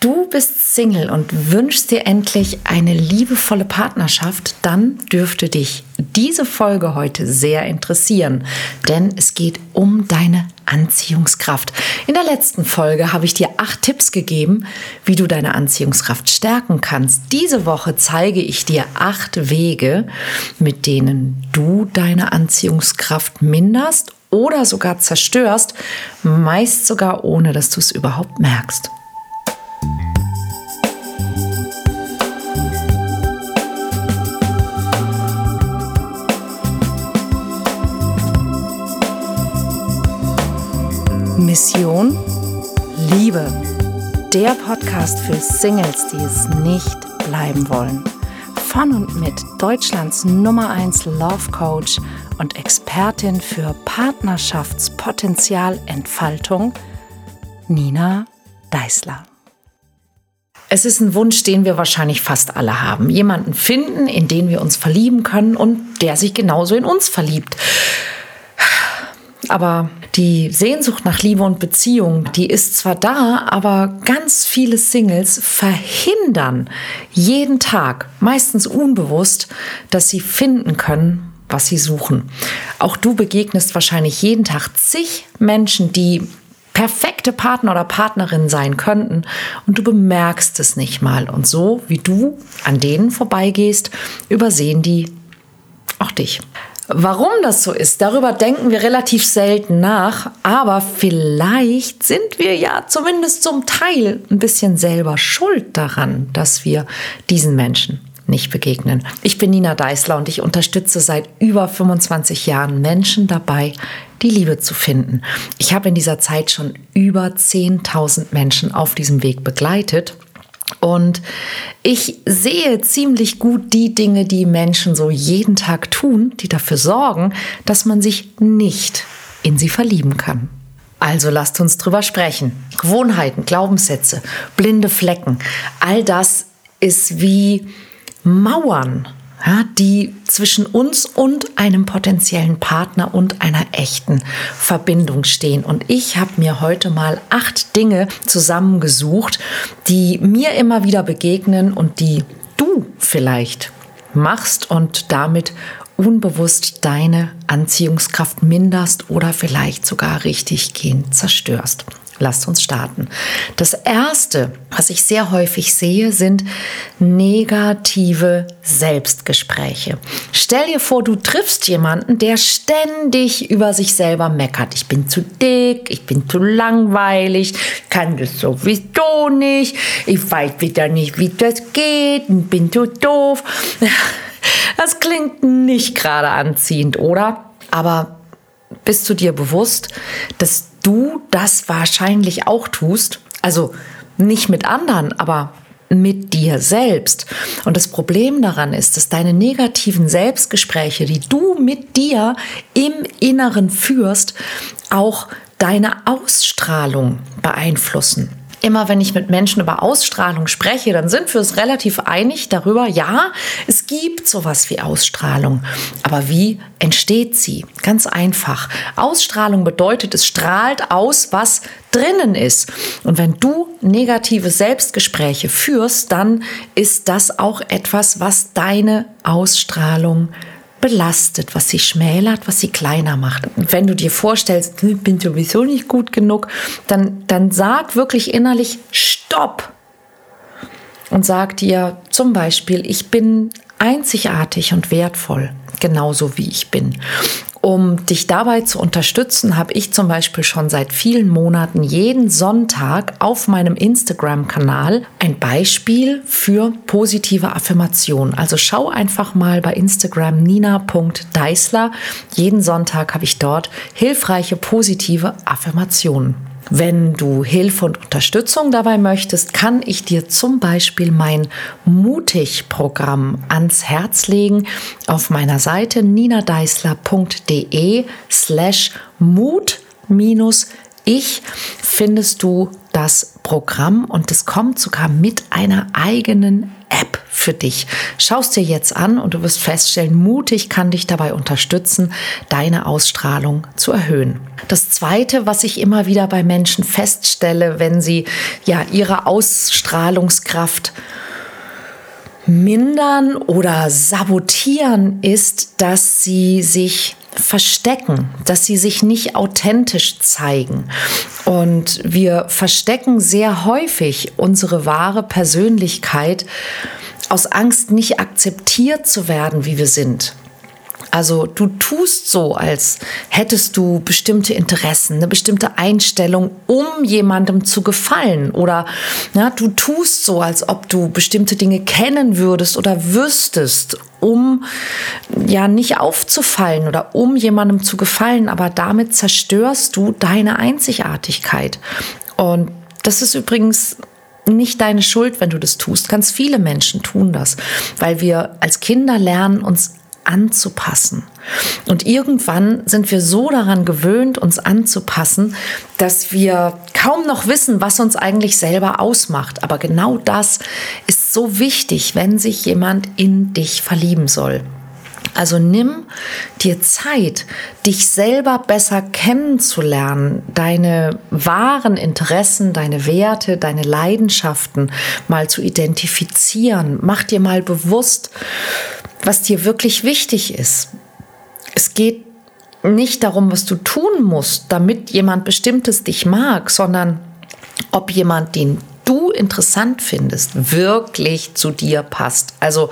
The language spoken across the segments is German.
Du bist Single und wünschst dir endlich eine liebevolle Partnerschaft, dann dürfte dich diese Folge heute sehr interessieren, denn es geht um deine Anziehungskraft. In der letzten Folge habe ich dir acht Tipps gegeben, wie du deine Anziehungskraft stärken kannst. Diese Woche zeige ich dir acht Wege, mit denen du deine Anziehungskraft minderst oder sogar zerstörst, meist sogar ohne dass du es überhaupt merkst. Mission Liebe. Der Podcast für Singles, die es nicht bleiben wollen. Von und mit Deutschlands Nummer 1 Love Coach und Expertin für Partnerschaftspotenzialentfaltung, Nina Deißler. Es ist ein Wunsch, den wir wahrscheinlich fast alle haben. Jemanden finden, in den wir uns verlieben können und der sich genauso in uns verliebt. Aber die Sehnsucht nach Liebe und Beziehung, die ist zwar da, aber ganz viele Singles verhindern jeden Tag, meistens unbewusst, dass sie finden können, was sie suchen. Auch du begegnest wahrscheinlich jeden Tag zig Menschen, die perfekte Partner oder Partnerin sein könnten und du bemerkst es nicht mal. Und so wie du an denen vorbeigehst, übersehen die auch dich. Warum das so ist, darüber denken wir relativ selten nach, aber vielleicht sind wir ja zumindest zum Teil ein bisschen selber schuld daran, dass wir diesen Menschen nicht begegnen. Ich bin Nina Deißler und ich unterstütze seit über 25 Jahren Menschen dabei, die Liebe zu finden. Ich habe in dieser Zeit schon über 10.000 Menschen auf diesem Weg begleitet und ich sehe ziemlich gut die Dinge, die Menschen so jeden Tag tun, die dafür sorgen, dass man sich nicht in sie verlieben kann. Also lasst uns drüber sprechen. Gewohnheiten, Glaubenssätze, blinde Flecken, all das ist wie Mauern, ja, die zwischen uns und einem potenziellen Partner und einer echten Verbindung stehen. Und ich habe mir heute mal acht Dinge zusammengesucht, die mir immer wieder begegnen und die du vielleicht machst und damit unbewusst deine Anziehungskraft minderst oder vielleicht sogar richtig gehend zerstörst. Lasst uns starten. Das Erste, was ich sehr häufig sehe, sind negative Selbstgespräche. Stell dir vor, du triffst jemanden, der ständig über sich selber meckert. Ich bin zu dick, ich bin zu langweilig, kann das sowieso nicht, ich weiß wieder nicht, wie das geht, bin zu doof. Das klingt nicht gerade anziehend, oder? Aber bist du dir bewusst, dass du das wahrscheinlich auch tust. Also nicht mit anderen, aber mit dir selbst. Und das Problem daran ist, dass deine negativen Selbstgespräche, die du mit dir im Inneren führst, auch deine Ausstrahlung beeinflussen immer wenn ich mit Menschen über Ausstrahlung spreche, dann sind wir uns relativ einig darüber, ja, es gibt sowas wie Ausstrahlung. Aber wie entsteht sie? Ganz einfach. Ausstrahlung bedeutet, es strahlt aus, was drinnen ist. Und wenn du negative Selbstgespräche führst, dann ist das auch etwas, was deine Ausstrahlung belastet, was sie schmälert, was sie kleiner macht. Und wenn du dir vorstellst, ich bin sowieso nicht gut genug, dann, dann sag wirklich innerlich Stopp und sag dir zum Beispiel, ich bin einzigartig und wertvoll, genauso wie ich bin. Um dich dabei zu unterstützen, habe ich zum Beispiel schon seit vielen Monaten jeden Sonntag auf meinem Instagram-Kanal ein Beispiel für positive Affirmationen. Also schau einfach mal bei Instagram nina.deisler. Jeden Sonntag habe ich dort hilfreiche positive Affirmationen. Wenn du Hilfe und Unterstützung dabei möchtest, kann ich dir zum Beispiel mein Mutig-Programm ans Herz legen. Auf meiner Seite ninadeisler.de slash mut ich findest du das Programm und es kommt sogar mit einer eigenen App für dich. Schaust dir jetzt an und du wirst feststellen, mutig kann dich dabei unterstützen, deine Ausstrahlung zu erhöhen. Das zweite, was ich immer wieder bei Menschen feststelle, wenn sie ja ihre Ausstrahlungskraft mindern oder sabotieren, ist, dass sie sich verstecken, dass sie sich nicht authentisch zeigen. Und wir verstecken sehr häufig unsere wahre Persönlichkeit aus Angst, nicht akzeptiert zu werden, wie wir sind. Also du tust so, als hättest du bestimmte Interessen, eine bestimmte Einstellung, um jemandem zu gefallen. Oder ja, du tust so, als ob du bestimmte Dinge kennen würdest oder wüsstest, um ja nicht aufzufallen oder um jemandem zu gefallen. Aber damit zerstörst du deine Einzigartigkeit. Und das ist übrigens nicht deine Schuld, wenn du das tust. Ganz viele Menschen tun das, weil wir als Kinder lernen, uns anzupassen. Und irgendwann sind wir so daran gewöhnt, uns anzupassen, dass wir kaum noch wissen, was uns eigentlich selber ausmacht. Aber genau das ist so wichtig, wenn sich jemand in dich verlieben soll. Also nimm dir Zeit, dich selber besser kennenzulernen, deine wahren Interessen, deine Werte, deine Leidenschaften mal zu identifizieren. Mach dir mal bewusst, was dir wirklich wichtig ist. Es geht nicht darum, was du tun musst, damit jemand bestimmtes dich mag, sondern ob jemand, den du interessant findest, wirklich zu dir passt. Also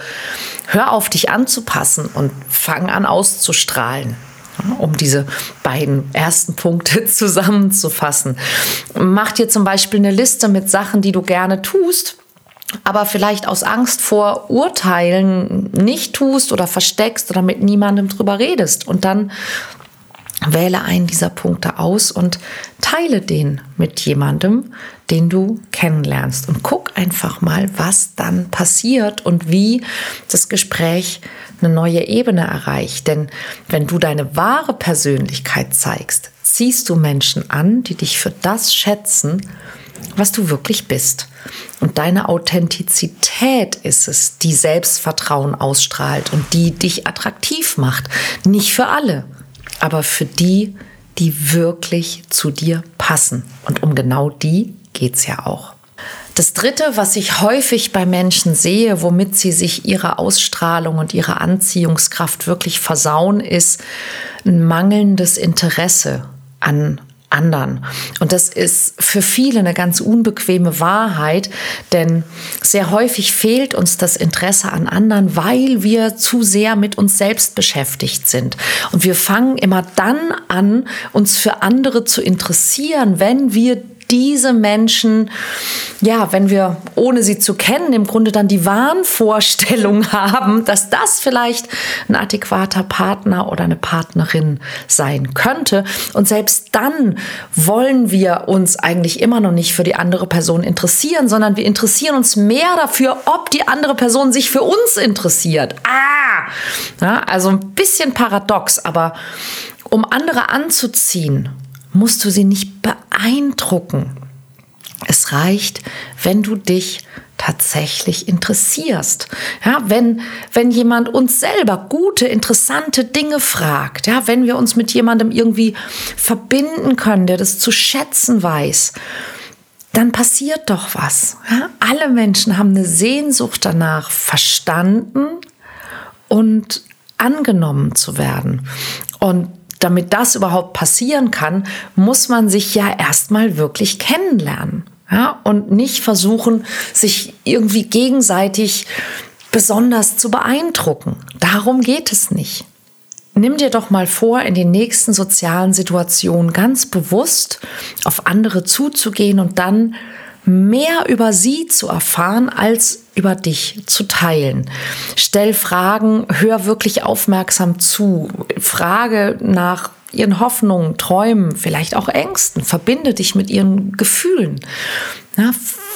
hör auf, dich anzupassen und fang an auszustrahlen um diese beiden ersten Punkte zusammenzufassen. Mach dir zum Beispiel eine Liste mit Sachen, die du gerne tust aber vielleicht aus Angst vor Urteilen nicht tust oder versteckst oder mit niemandem drüber redest. Und dann wähle einen dieser Punkte aus und teile den mit jemandem, den du kennenlernst. Und guck einfach mal, was dann passiert und wie das Gespräch eine neue Ebene erreicht. Denn wenn du deine wahre Persönlichkeit zeigst, ziehst du Menschen an, die dich für das schätzen, was du wirklich bist. Und deine Authentizität ist es, die Selbstvertrauen ausstrahlt und die dich attraktiv macht. Nicht für alle, aber für die, die wirklich zu dir passen. Und um genau die geht es ja auch. Das Dritte, was ich häufig bei Menschen sehe, womit sie sich ihre Ausstrahlung und ihre Anziehungskraft wirklich versauen, ist ein mangelndes Interesse an anderen. Und das ist für viele eine ganz unbequeme Wahrheit, denn sehr häufig fehlt uns das Interesse an anderen, weil wir zu sehr mit uns selbst beschäftigt sind. Und wir fangen immer dann an, uns für andere zu interessieren, wenn wir diese Menschen, ja, wenn wir, ohne sie zu kennen, im Grunde dann die Wahnvorstellung haben, dass das vielleicht ein adäquater Partner oder eine Partnerin sein könnte. Und selbst dann wollen wir uns eigentlich immer noch nicht für die andere Person interessieren, sondern wir interessieren uns mehr dafür, ob die andere Person sich für uns interessiert. Ah! Ja, also ein bisschen paradox, aber um andere anzuziehen, musst du sie nicht beeindrucken. Es reicht, wenn du dich tatsächlich interessierst. Ja, wenn, wenn jemand uns selber gute, interessante Dinge fragt, ja, wenn wir uns mit jemandem irgendwie verbinden können, der das zu schätzen weiß, dann passiert doch was. Ja? Alle Menschen haben eine Sehnsucht danach, verstanden und angenommen zu werden. Und damit das überhaupt passieren kann, muss man sich ja erstmal wirklich kennenlernen. Ja? Und nicht versuchen, sich irgendwie gegenseitig besonders zu beeindrucken. Darum geht es nicht. Nimm dir doch mal vor, in den nächsten sozialen Situationen ganz bewusst auf andere zuzugehen und dann mehr über sie zu erfahren, als über dich zu teilen. Stell Fragen, hör wirklich aufmerksam zu, frage nach ihren Hoffnungen, Träumen, vielleicht auch Ängsten, verbinde dich mit ihren Gefühlen. Ja,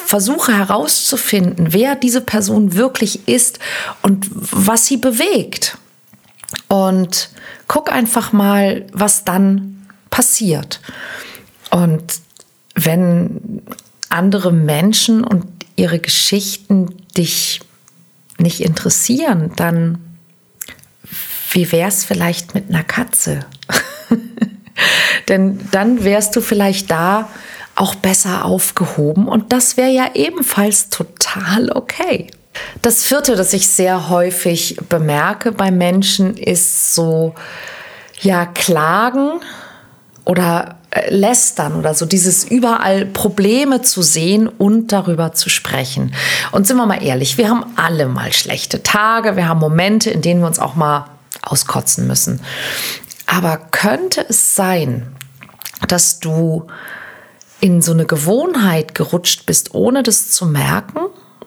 versuche herauszufinden, wer diese Person wirklich ist und was sie bewegt. Und guck einfach mal, was dann passiert. Und wenn andere Menschen und ihre Geschichten dich nicht interessieren, dann wie wär's vielleicht mit einer Katze? Denn dann wärst du vielleicht da auch besser aufgehoben und das wäre ja ebenfalls total okay. Das vierte, das ich sehr häufig bemerke bei Menschen, ist so, ja, Klagen oder lästern oder so, dieses überall Probleme zu sehen und darüber zu sprechen. Und sind wir mal ehrlich, wir haben alle mal schlechte Tage, wir haben Momente, in denen wir uns auch mal auskotzen müssen. Aber könnte es sein, dass du in so eine Gewohnheit gerutscht bist, ohne das zu merken?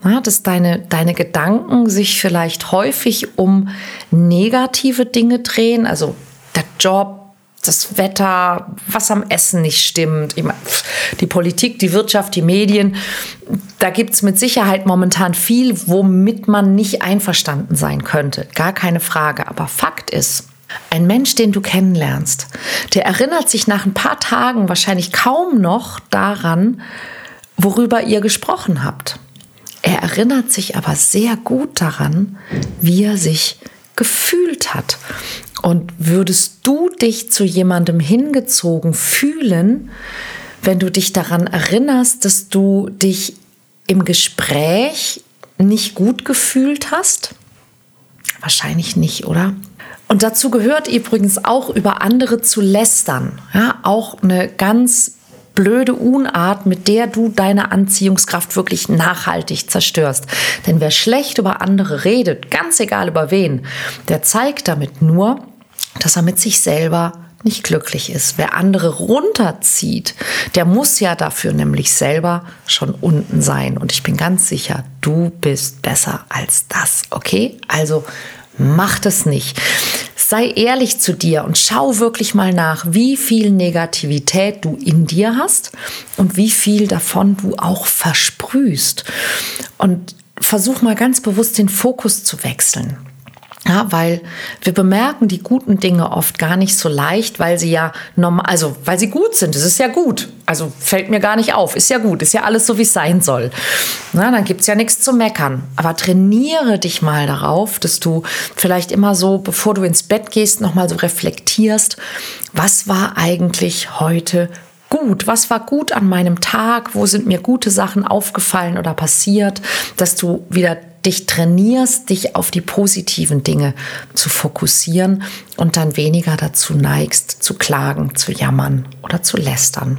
Ja, dass deine, deine Gedanken sich vielleicht häufig um negative Dinge drehen, also der Job, das Wetter, was am Essen nicht stimmt, die Politik, die Wirtschaft, die Medien. Da gibt es mit Sicherheit momentan viel, womit man nicht einverstanden sein könnte. Gar keine Frage. Aber Fakt ist, ein Mensch, den du kennenlernst, der erinnert sich nach ein paar Tagen wahrscheinlich kaum noch daran, worüber ihr gesprochen habt. Er erinnert sich aber sehr gut daran, wie er sich gefühlt hat. Und würdest du dich zu jemandem hingezogen fühlen, wenn du dich daran erinnerst, dass du dich im Gespräch nicht gut gefühlt hast? Wahrscheinlich nicht, oder? Und dazu gehört übrigens auch über andere zu lästern. Ja, auch eine ganz blöde Unart, mit der du deine Anziehungskraft wirklich nachhaltig zerstörst. Denn wer schlecht über andere redet, ganz egal über wen, der zeigt damit nur, dass er mit sich selber nicht glücklich ist. Wer andere runterzieht, der muss ja dafür nämlich selber schon unten sein. Und ich bin ganz sicher, du bist besser als das. Okay? Also mach das nicht. Sei ehrlich zu dir und schau wirklich mal nach, wie viel Negativität du in dir hast und wie viel davon du auch versprühst. Und versuch mal ganz bewusst den Fokus zu wechseln. Ja, weil wir bemerken die guten Dinge oft gar nicht so leicht, weil sie ja normal, also weil sie gut sind. Es ist ja gut. Also fällt mir gar nicht auf. Ist ja gut. Ist ja alles so, wie es sein soll. Na, dann gibt's ja nichts zu meckern. Aber trainiere dich mal darauf, dass du vielleicht immer so, bevor du ins Bett gehst, nochmal so reflektierst, was war eigentlich heute gut? Was war gut an meinem Tag? Wo sind mir gute Sachen aufgefallen oder passiert, dass du wieder dich trainierst, dich auf die positiven Dinge zu fokussieren und dann weniger dazu neigst, zu klagen, zu jammern oder zu lästern.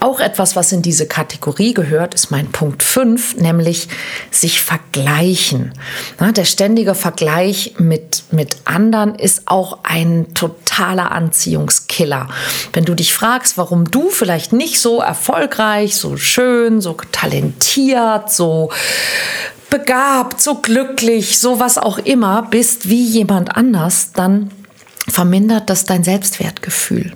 Auch etwas, was in diese Kategorie gehört, ist mein Punkt 5, nämlich sich vergleichen. der ständige Vergleich mit, mit anderen ist auch ein totaler Anziehungskiller. Wenn du dich fragst, warum du vielleicht nicht so erfolgreich, so schön, so talentiert, so begabt, so glücklich, so was auch immer bist wie jemand anders, dann vermindert das dein Selbstwertgefühl.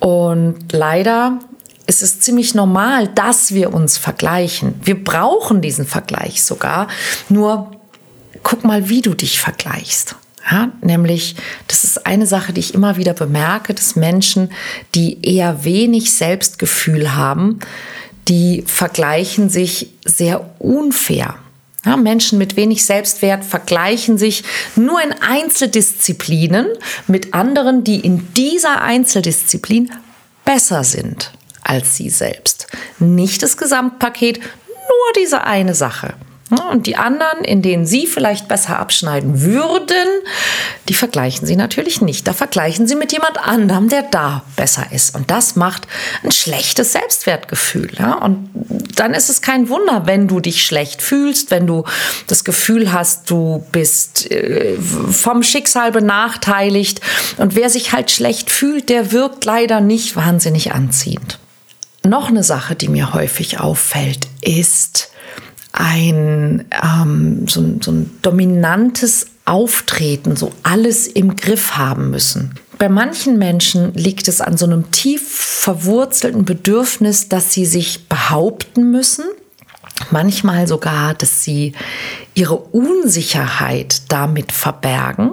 Und leider ist es ziemlich normal, dass wir uns vergleichen. Wir brauchen diesen Vergleich sogar. Nur guck mal, wie du dich vergleichst. Ja, nämlich, das ist eine Sache, die ich immer wieder bemerke, dass Menschen, die eher wenig Selbstgefühl haben, die vergleichen sich sehr unfair. Ja, Menschen mit wenig Selbstwert vergleichen sich nur in Einzeldisziplinen mit anderen, die in dieser Einzeldisziplin besser sind als sie selbst. Nicht das Gesamtpaket, nur diese eine Sache. Und die anderen, in denen Sie vielleicht besser abschneiden würden, die vergleichen Sie natürlich nicht. Da vergleichen Sie mit jemand anderem, der da besser ist. Und das macht ein schlechtes Selbstwertgefühl. Ja? Und dann ist es kein Wunder, wenn du dich schlecht fühlst, wenn du das Gefühl hast, du bist äh, vom Schicksal benachteiligt. Und wer sich halt schlecht fühlt, der wirkt leider nicht wahnsinnig anziehend. Noch eine Sache, die mir häufig auffällt, ist, ein, ähm, so, so ein dominantes Auftreten, so alles im Griff haben müssen. Bei manchen Menschen liegt es an so einem tief verwurzelten Bedürfnis, dass sie sich behaupten müssen. Manchmal sogar, dass sie ihre Unsicherheit damit verbergen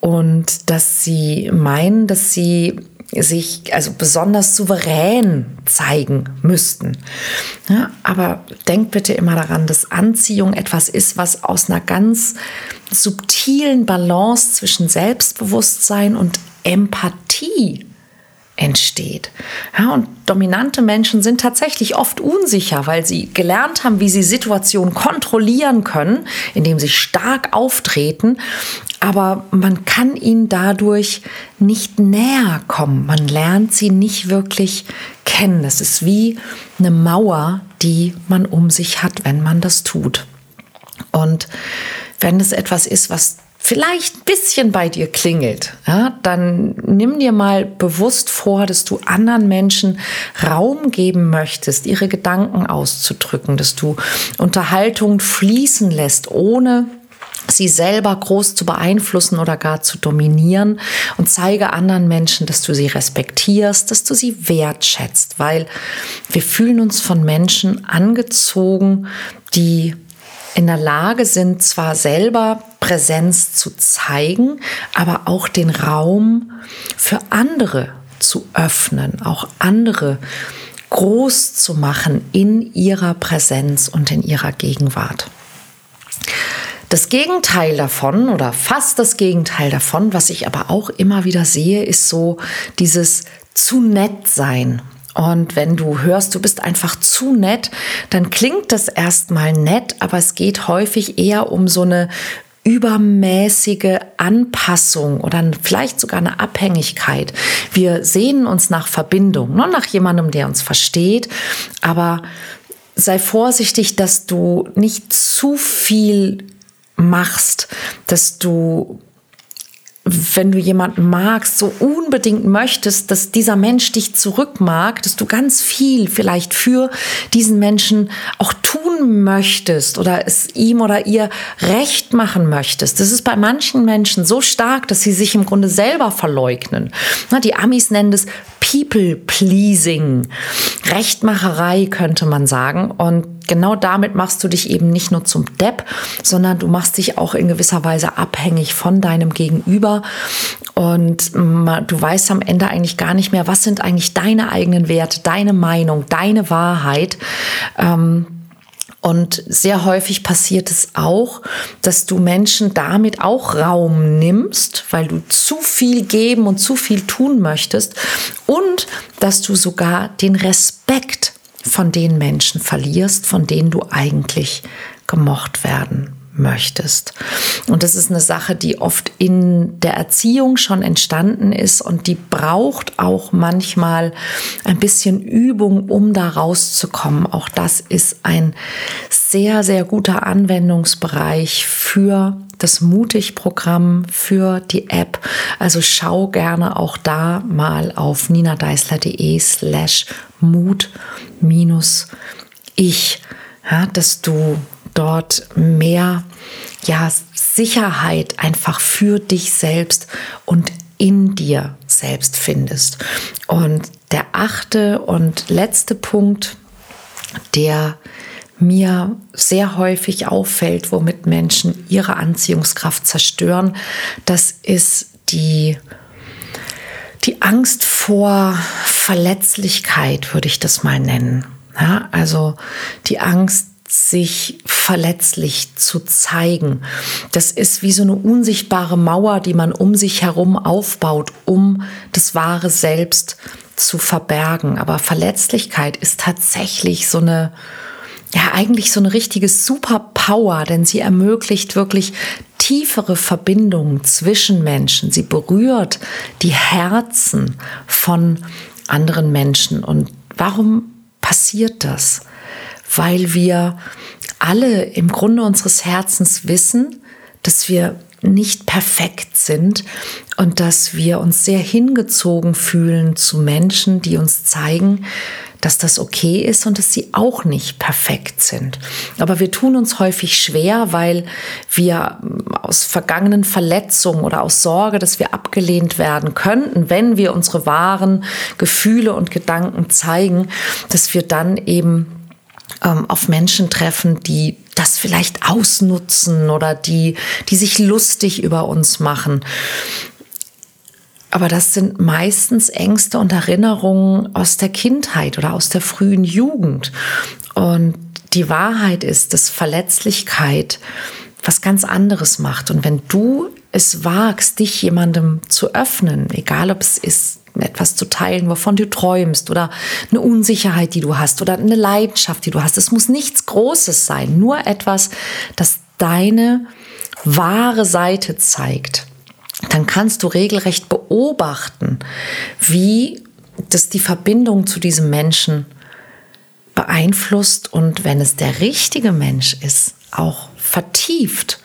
und dass sie meinen, dass sie sich also besonders souverän zeigen müssten. Ja, aber denkt bitte immer daran, dass Anziehung etwas ist, was aus einer ganz subtilen Balance zwischen Selbstbewusstsein und Empathie entsteht. Ja, und dominante Menschen sind tatsächlich oft unsicher, weil sie gelernt haben, wie sie Situationen kontrollieren können, indem sie stark auftreten. Aber man kann ihnen dadurch nicht näher kommen. Man lernt sie nicht wirklich kennen. Es ist wie eine Mauer, die man um sich hat, wenn man das tut. Und wenn es etwas ist, was vielleicht ein bisschen bei dir klingelt, ja, dann nimm dir mal bewusst vor, dass du anderen Menschen Raum geben möchtest, ihre Gedanken auszudrücken, dass du Unterhaltung fließen lässt, ohne sie selber groß zu beeinflussen oder gar zu dominieren. Und zeige anderen Menschen, dass du sie respektierst, dass du sie wertschätzt, weil wir fühlen uns von Menschen angezogen, die in der Lage sind, zwar selber Präsenz zu zeigen, aber auch den Raum für andere zu öffnen, auch andere groß zu machen in ihrer Präsenz und in ihrer Gegenwart. Das Gegenteil davon oder fast das Gegenteil davon, was ich aber auch immer wieder sehe, ist so dieses zu nett sein. Und wenn du hörst, du bist einfach zu nett, dann klingt das erstmal nett, aber es geht häufig eher um so eine übermäßige Anpassung oder vielleicht sogar eine Abhängigkeit. Wir sehen uns nach Verbindung, ne, nach jemandem, der uns versteht, aber sei vorsichtig, dass du nicht zu viel machst, dass du wenn du jemanden magst, so unbedingt möchtest, dass dieser Mensch dich zurück mag, dass du ganz viel vielleicht für diesen Menschen auch tun möchtest oder es ihm oder ihr recht machen möchtest. Das ist bei manchen Menschen so stark, dass sie sich im Grunde selber verleugnen. Die Amis nennen das People-Pleasing, Rechtmacherei könnte man sagen. Und genau damit machst du dich eben nicht nur zum Depp, sondern du machst dich auch in gewisser Weise abhängig von deinem Gegenüber. Und du weißt am Ende eigentlich gar nicht mehr, was sind eigentlich deine eigenen Werte, deine Meinung, deine Wahrheit. Ähm, und sehr häufig passiert es auch, dass du Menschen damit auch Raum nimmst, weil du zu viel geben und zu viel tun möchtest und dass du sogar den Respekt von den Menschen verlierst, von denen du eigentlich gemocht werden möchtest. Und das ist eine Sache, die oft in der Erziehung schon entstanden ist und die braucht auch manchmal ein bisschen Übung, um da rauszukommen. Auch das ist ein sehr, sehr guter Anwendungsbereich für das Mutig-Programm, für die App. Also schau gerne auch da mal auf ninadeisler.de slash mut minus ich, ja, dass du dort mehr ja, Sicherheit einfach für dich selbst und in dir selbst findest. Und der achte und letzte Punkt, der mir sehr häufig auffällt, womit Menschen ihre Anziehungskraft zerstören, das ist die, die Angst vor Verletzlichkeit, würde ich das mal nennen. Ja, also die Angst, sich verletzlich zu zeigen. Das ist wie so eine unsichtbare Mauer, die man um sich herum aufbaut, um das wahre Selbst zu verbergen. Aber Verletzlichkeit ist tatsächlich so eine, ja, eigentlich so eine richtige Superpower, denn sie ermöglicht wirklich tiefere Verbindungen zwischen Menschen. Sie berührt die Herzen von anderen Menschen. Und warum passiert das? Weil wir alle im Grunde unseres Herzens wissen, dass wir nicht perfekt sind und dass wir uns sehr hingezogen fühlen zu Menschen, die uns zeigen, dass das okay ist und dass sie auch nicht perfekt sind. Aber wir tun uns häufig schwer, weil wir aus vergangenen Verletzungen oder aus Sorge, dass wir abgelehnt werden könnten, wenn wir unsere wahren Gefühle und Gedanken zeigen, dass wir dann eben ähm, auf Menschen treffen, die das vielleicht ausnutzen oder die, die sich lustig über uns machen. Aber das sind meistens Ängste und Erinnerungen aus der Kindheit oder aus der frühen Jugend. Und die Wahrheit ist, dass Verletzlichkeit was ganz anderes macht. Und wenn du es wagst, dich jemandem zu öffnen, egal ob es ist, etwas zu teilen, wovon du träumst oder eine Unsicherheit, die du hast oder eine Leidenschaft, die du hast. Es muss nichts Großes sein, nur etwas, das deine wahre Seite zeigt. Dann kannst du regelrecht beobachten, wie das die Verbindung zu diesem Menschen beeinflusst und wenn es der richtige Mensch ist, auch vertieft.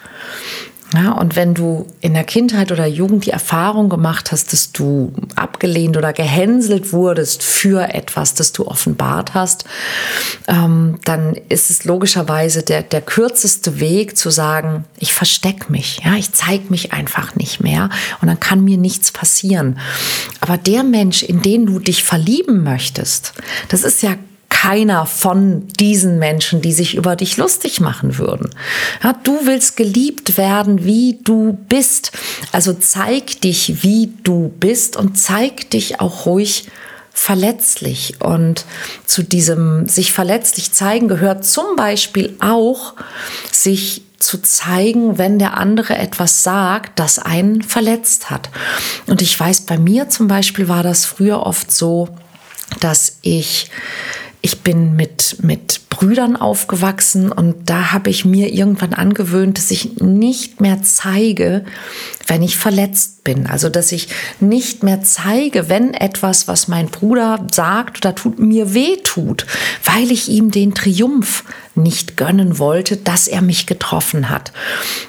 Ja, und wenn du in der Kindheit oder Jugend die Erfahrung gemacht hast, dass du abgelehnt oder gehänselt wurdest für etwas, das du offenbart hast, ähm, dann ist es logischerweise der, der kürzeste Weg zu sagen, ich verstecke mich, ja, ich zeige mich einfach nicht mehr und dann kann mir nichts passieren. Aber der Mensch, in den du dich verlieben möchtest, das ist ja keiner von diesen Menschen, die sich über dich lustig machen würden. Ja, du willst geliebt werden, wie du bist. Also zeig dich, wie du bist und zeig dich auch ruhig verletzlich. Und zu diesem sich verletzlich zeigen gehört zum Beispiel auch, sich zu zeigen, wenn der andere etwas sagt, das einen verletzt hat. Und ich weiß, bei mir zum Beispiel war das früher oft so, dass ich ich bin mit, mit Brüdern aufgewachsen und da habe ich mir irgendwann angewöhnt, dass ich nicht mehr zeige, wenn ich verletzt bin. Also, dass ich nicht mehr zeige, wenn etwas, was mein Bruder sagt oder tut, mir weh tut, weil ich ihm den Triumph nicht gönnen wollte, dass er mich getroffen hat.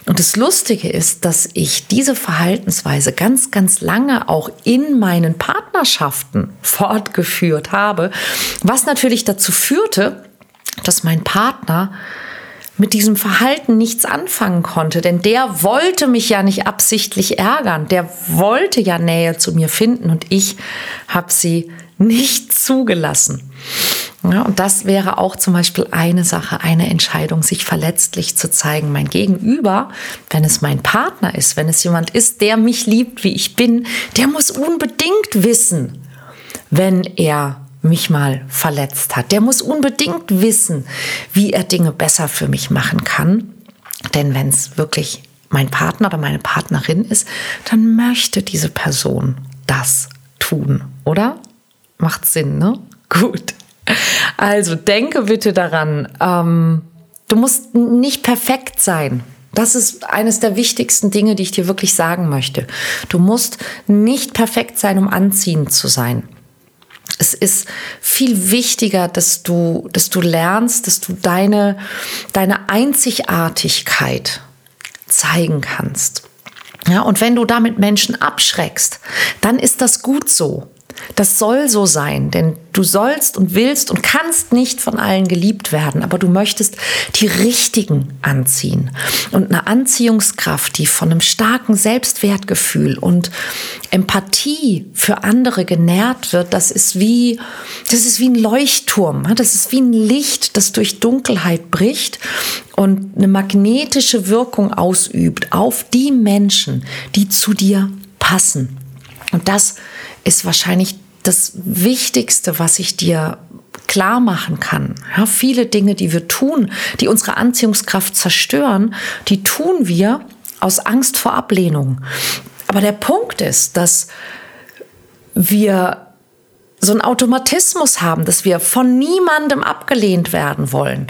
Und das Lustige ist, dass ich diese Verhaltensweise ganz, ganz lange auch in meinen Partnerschaften fortgeführt habe, was natürlich dazu führte, dass mein Partner mit diesem Verhalten nichts anfangen konnte, denn der wollte mich ja nicht absichtlich ärgern, der wollte ja Nähe zu mir finden und ich habe sie nicht zugelassen. Ja, und das wäre auch zum Beispiel eine Sache, eine Entscheidung, sich verletzlich zu zeigen. Mein Gegenüber, wenn es mein Partner ist, wenn es jemand ist, der mich liebt, wie ich bin, der muss unbedingt wissen, wenn er mich mal verletzt hat. Der muss unbedingt wissen, wie er Dinge besser für mich machen kann. Denn wenn es wirklich mein Partner oder meine Partnerin ist, dann möchte diese Person das tun, oder? Macht Sinn, ne? Gut. Also denke bitte daran, ähm, du musst nicht perfekt sein. Das ist eines der wichtigsten Dinge, die ich dir wirklich sagen möchte. Du musst nicht perfekt sein, um anziehend zu sein. Es ist viel wichtiger, dass du, dass du lernst, dass du deine, deine Einzigartigkeit zeigen kannst. Ja, und wenn du damit Menschen abschreckst, dann ist das gut so. Das soll so sein, denn du sollst und willst und kannst nicht von allen geliebt werden, aber du möchtest die richtigen anziehen. Und eine Anziehungskraft, die von einem starken Selbstwertgefühl und Empathie für andere genährt wird, das ist wie, das ist wie ein Leuchtturm. Das ist wie ein Licht, das durch Dunkelheit bricht und eine magnetische Wirkung ausübt auf die Menschen, die zu dir passen. Und das ist wahrscheinlich das Wichtigste, was ich dir klar machen kann. Ja, viele Dinge, die wir tun, die unsere Anziehungskraft zerstören, die tun wir aus Angst vor Ablehnung. Aber der Punkt ist, dass wir so einen Automatismus haben, dass wir von niemandem abgelehnt werden wollen.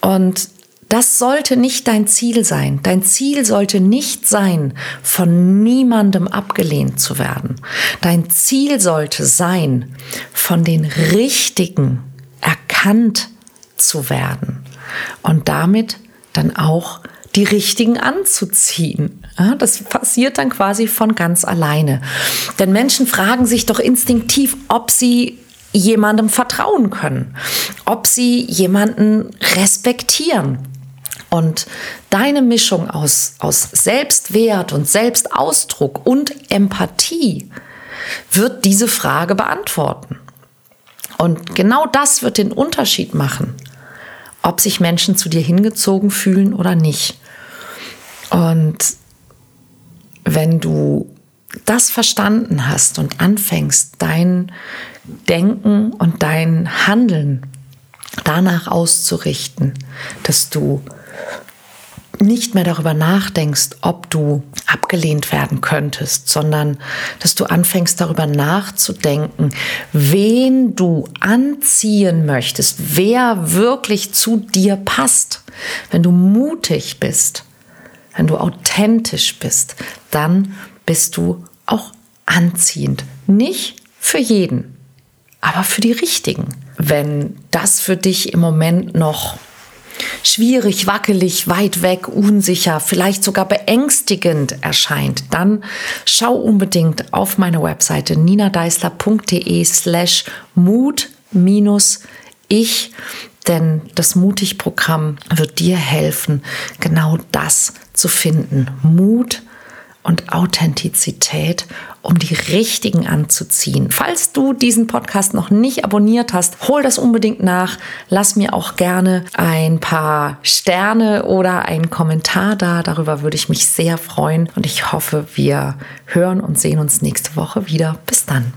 Und das sollte nicht dein Ziel sein. Dein Ziel sollte nicht sein, von niemandem abgelehnt zu werden. Dein Ziel sollte sein, von den Richtigen erkannt zu werden und damit dann auch die Richtigen anzuziehen. das passiert dann quasi von ganz alleine. Denn Menschen fragen sich doch instinktiv, ob sie jemandem vertrauen können, ob sie jemanden respektieren. Und deine Mischung aus, aus Selbstwert und Selbstausdruck und Empathie wird diese Frage beantworten. Und genau das wird den Unterschied machen, ob sich Menschen zu dir hingezogen fühlen oder nicht. Und wenn du das verstanden hast und anfängst, dein Denken und dein Handeln danach auszurichten, dass du nicht mehr darüber nachdenkst, ob du abgelehnt werden könntest, sondern dass du anfängst darüber nachzudenken, wen du anziehen möchtest, wer wirklich zu dir passt. Wenn du mutig bist, wenn du authentisch bist, dann bist du auch anziehend. Nicht für jeden, aber für die richtigen. Wenn das für dich im Moment noch schwierig, wackelig, weit weg, unsicher, vielleicht sogar beängstigend erscheint, dann schau unbedingt auf meine Webseite ninadeisler.de slash Mut minus ich, denn das Mutig-Programm wird dir helfen, genau das zu finden. Mut und Authentizität, um die richtigen anzuziehen. Falls du diesen Podcast noch nicht abonniert hast, hol das unbedingt nach. Lass mir auch gerne ein paar Sterne oder einen Kommentar da. Darüber würde ich mich sehr freuen und ich hoffe, wir hören und sehen uns nächste Woche wieder. Bis dann.